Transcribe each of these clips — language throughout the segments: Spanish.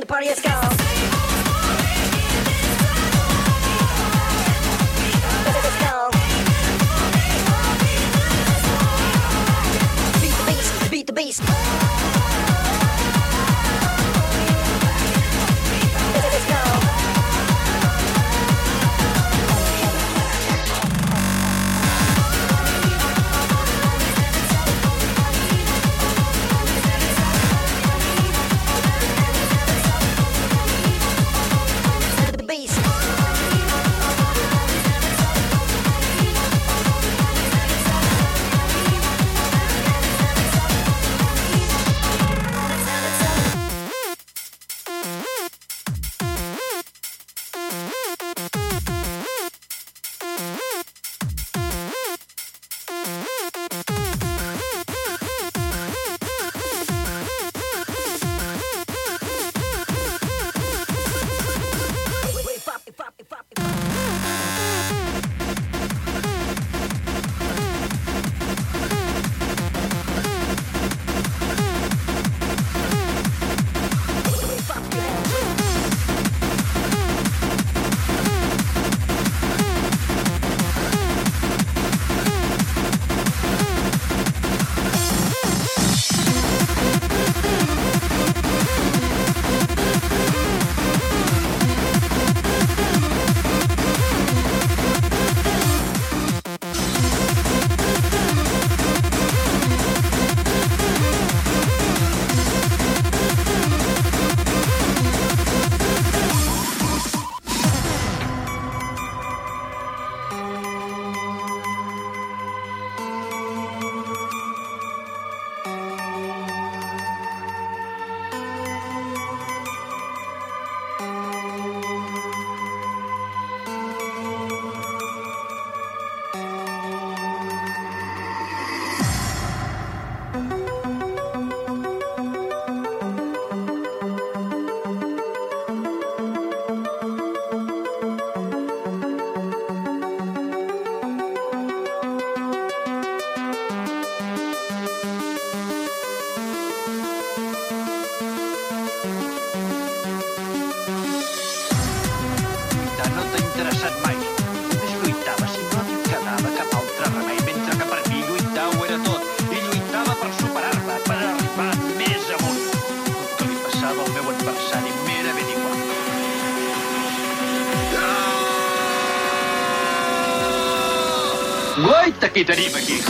the party, let's go. Italy, Maki.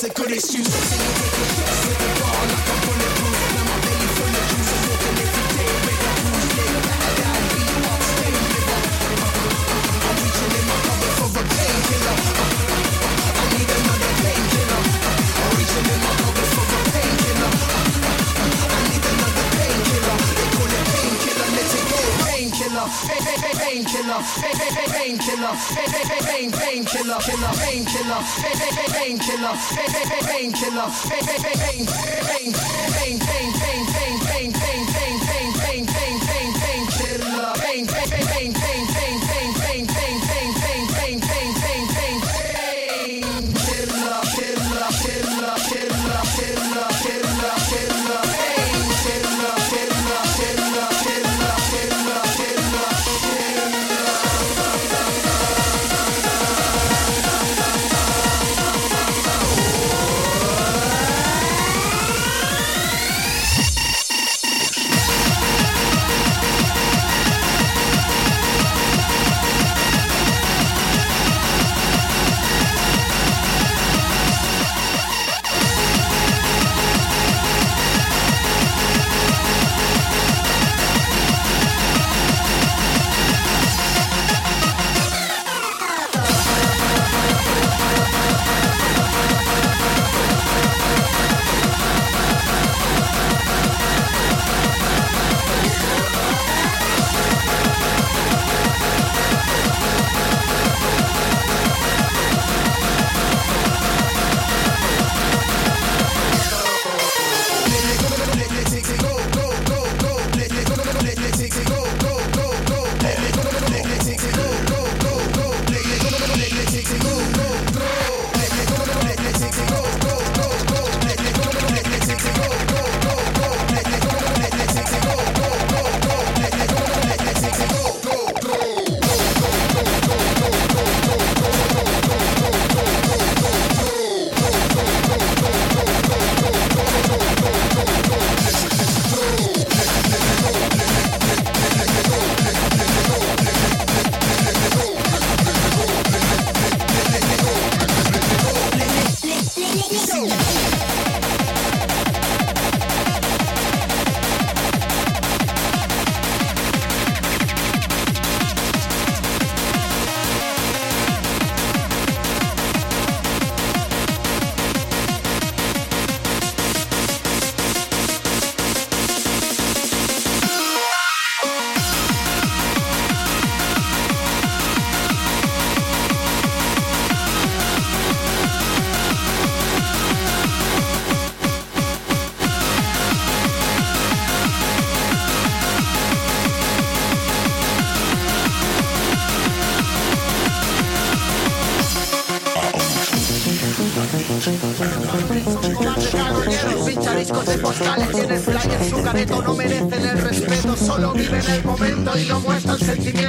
classical issues. The painkiller, painkiller, painkiller, painkiller, painkiller, painkiller, painkiller, painkiller, painkiller, painkiller, painkiller, painkiller,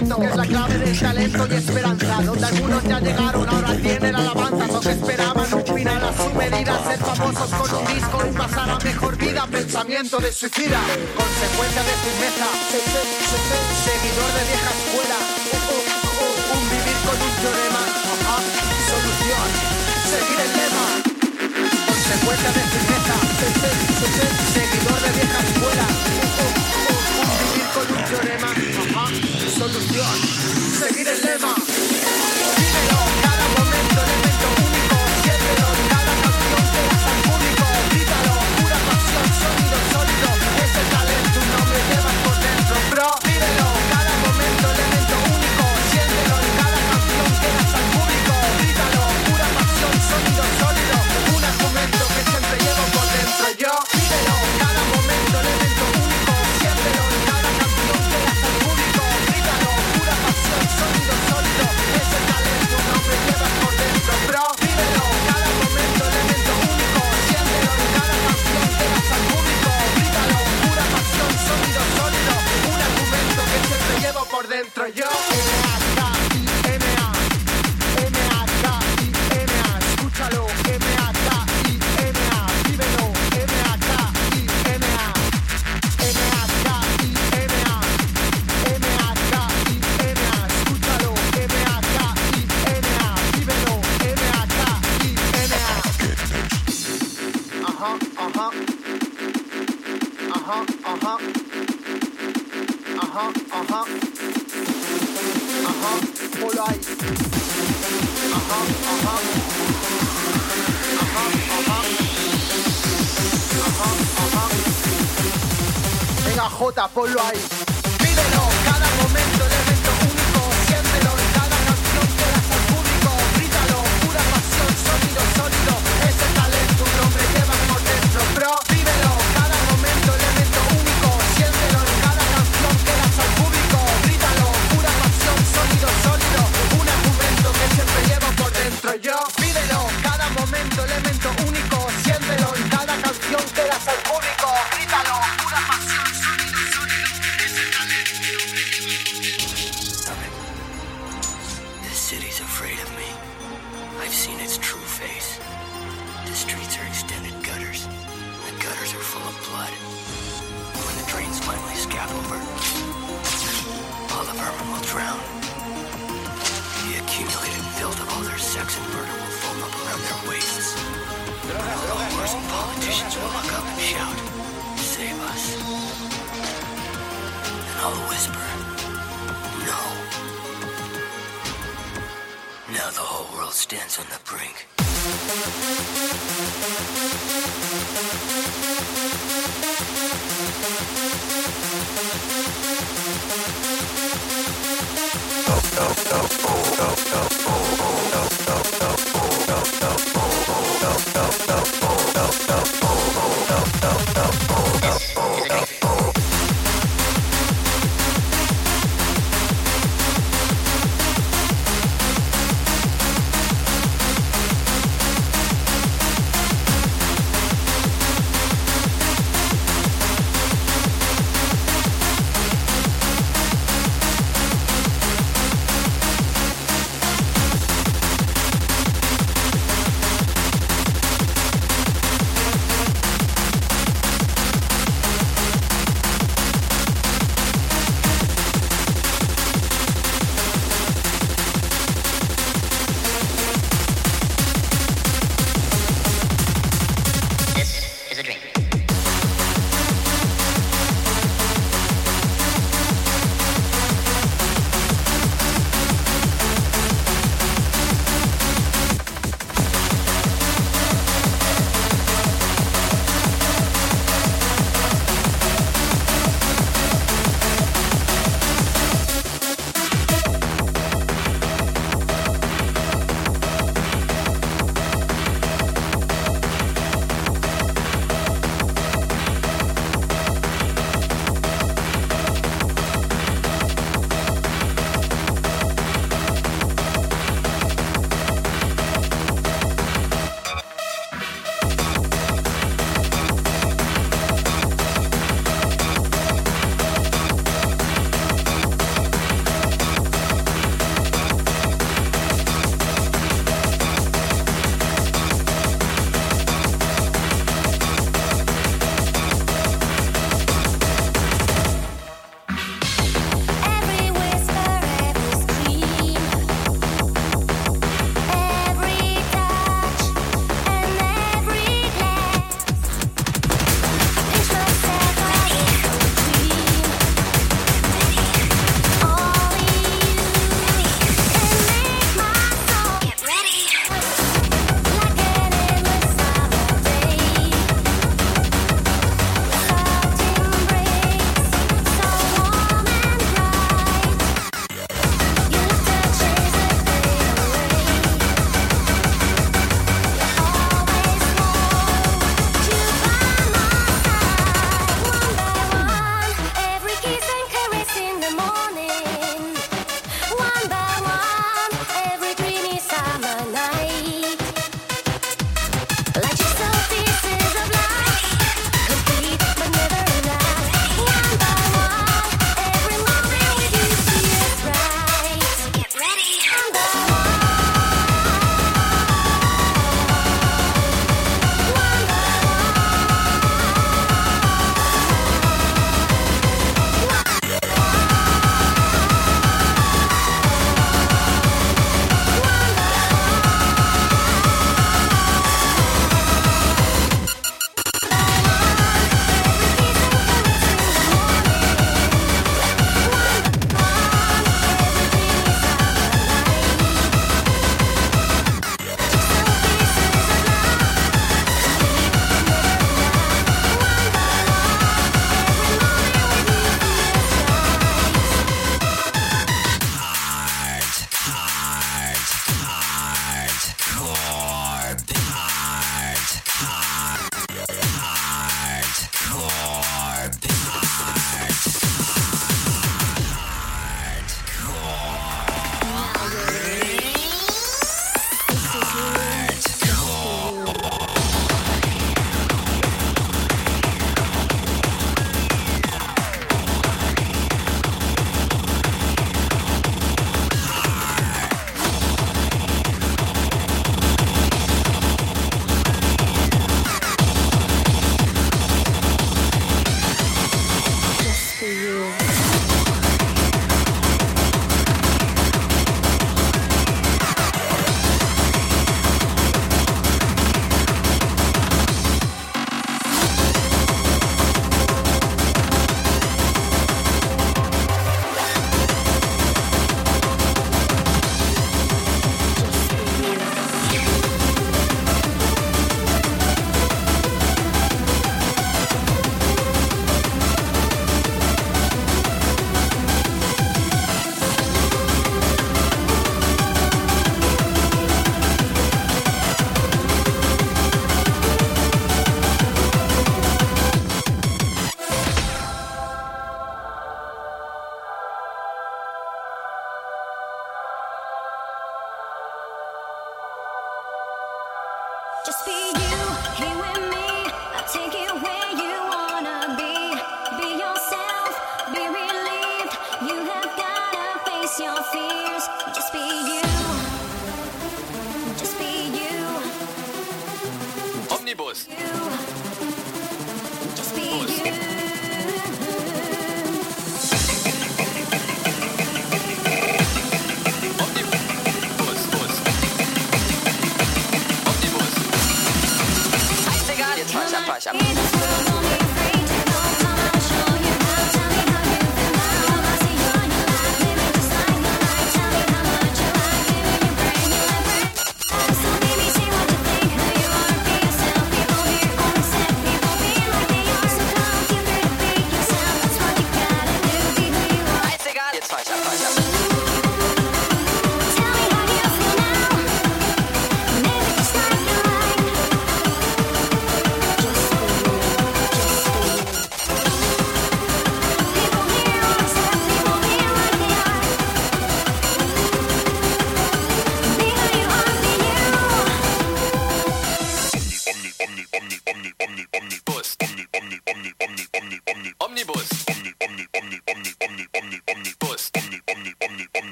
Que es la clave del talento y esperanza. Donde algunos ya llegaron, ahora tienen alabanzas O que esperaban un final a su medida. Ser famosos con un disco y pasar a mejor vida. Pensamiento de suicida, consecuencia de firmeza. Seguidor de vieja escuela. Un vivir con un teorema. Solución, seguir el lema. Consecuencia de firmeza. Seguidor de vieja escuela teorema. Solución Seguir el lema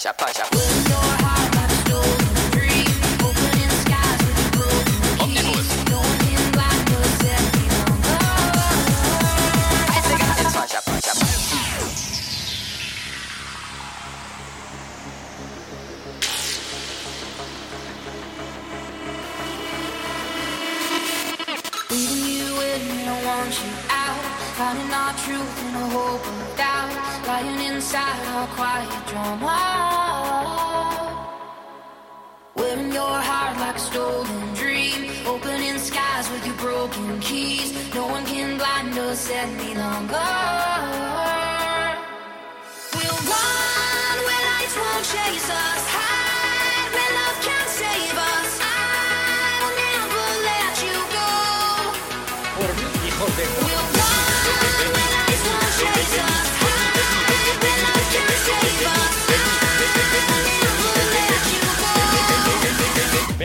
下放下。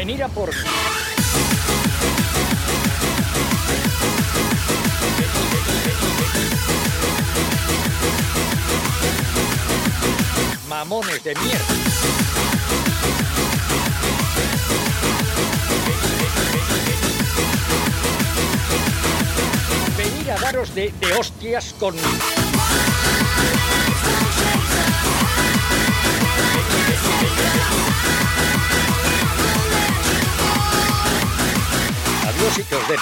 venir a por mí. Mamones de mierda. Venir a daros de, de hostias con... minutos y que.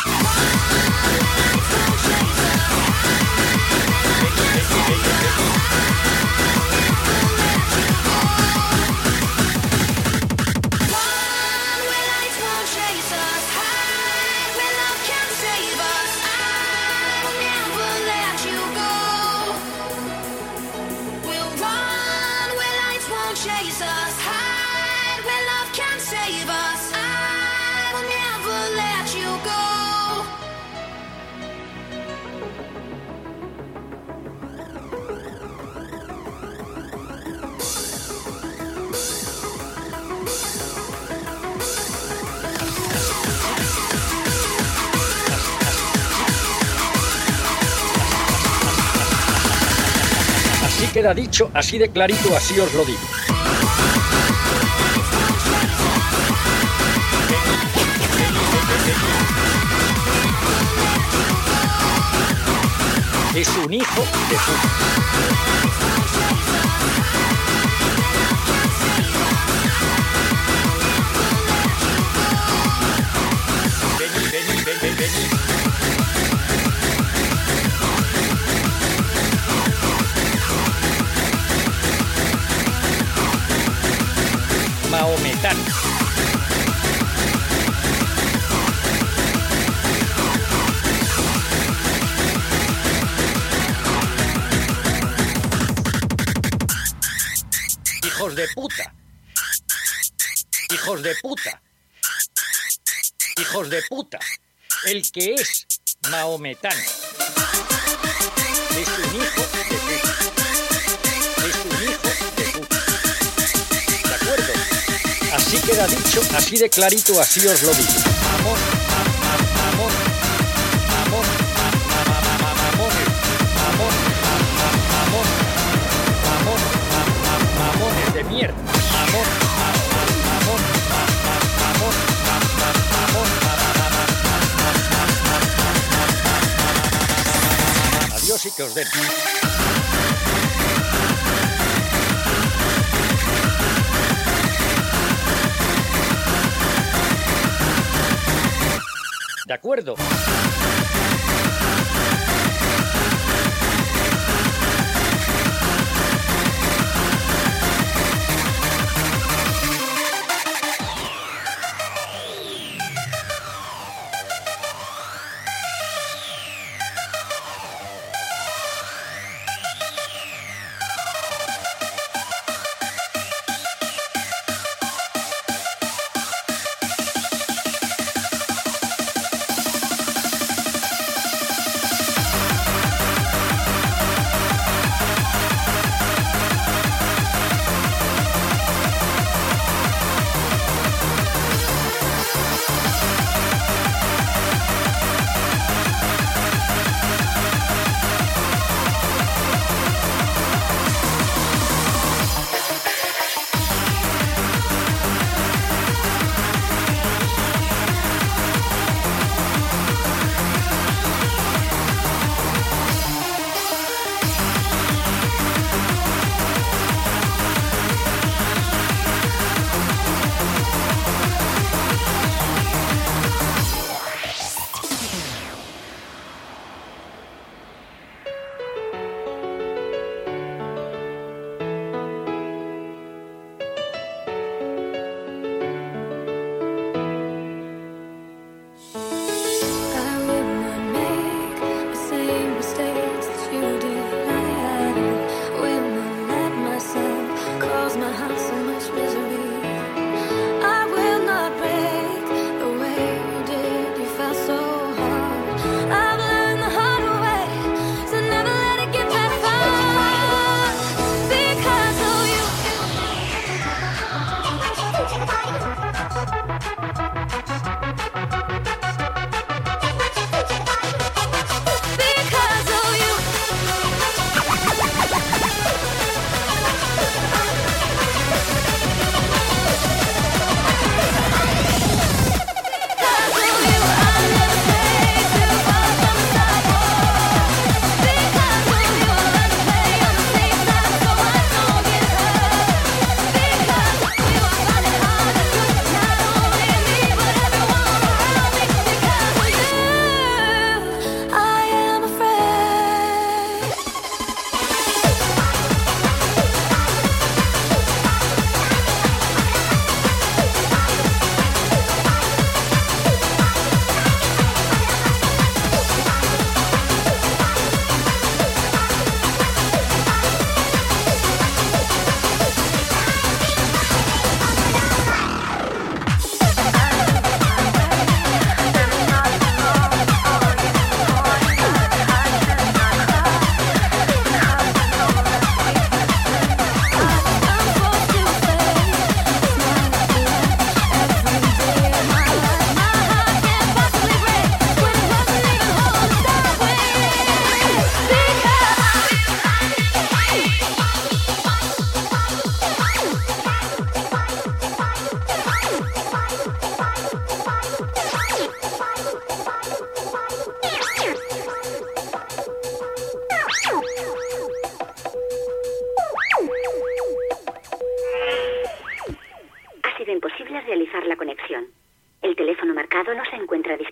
queda dicho así de clarito, así os lo digo. Es un hijo de puta. De puta. Hijos de puta. Hijos de puta. El que es maometano. Es un hijo de puta. Es un hijo de puta. ¿De acuerdo? Así queda dicho, así de clarito, así os lo digo. Mamón, mamón, mamón, mierda. Mamón, mamón, mamón, mamón. Adiós y que os den. ¿De acuerdo?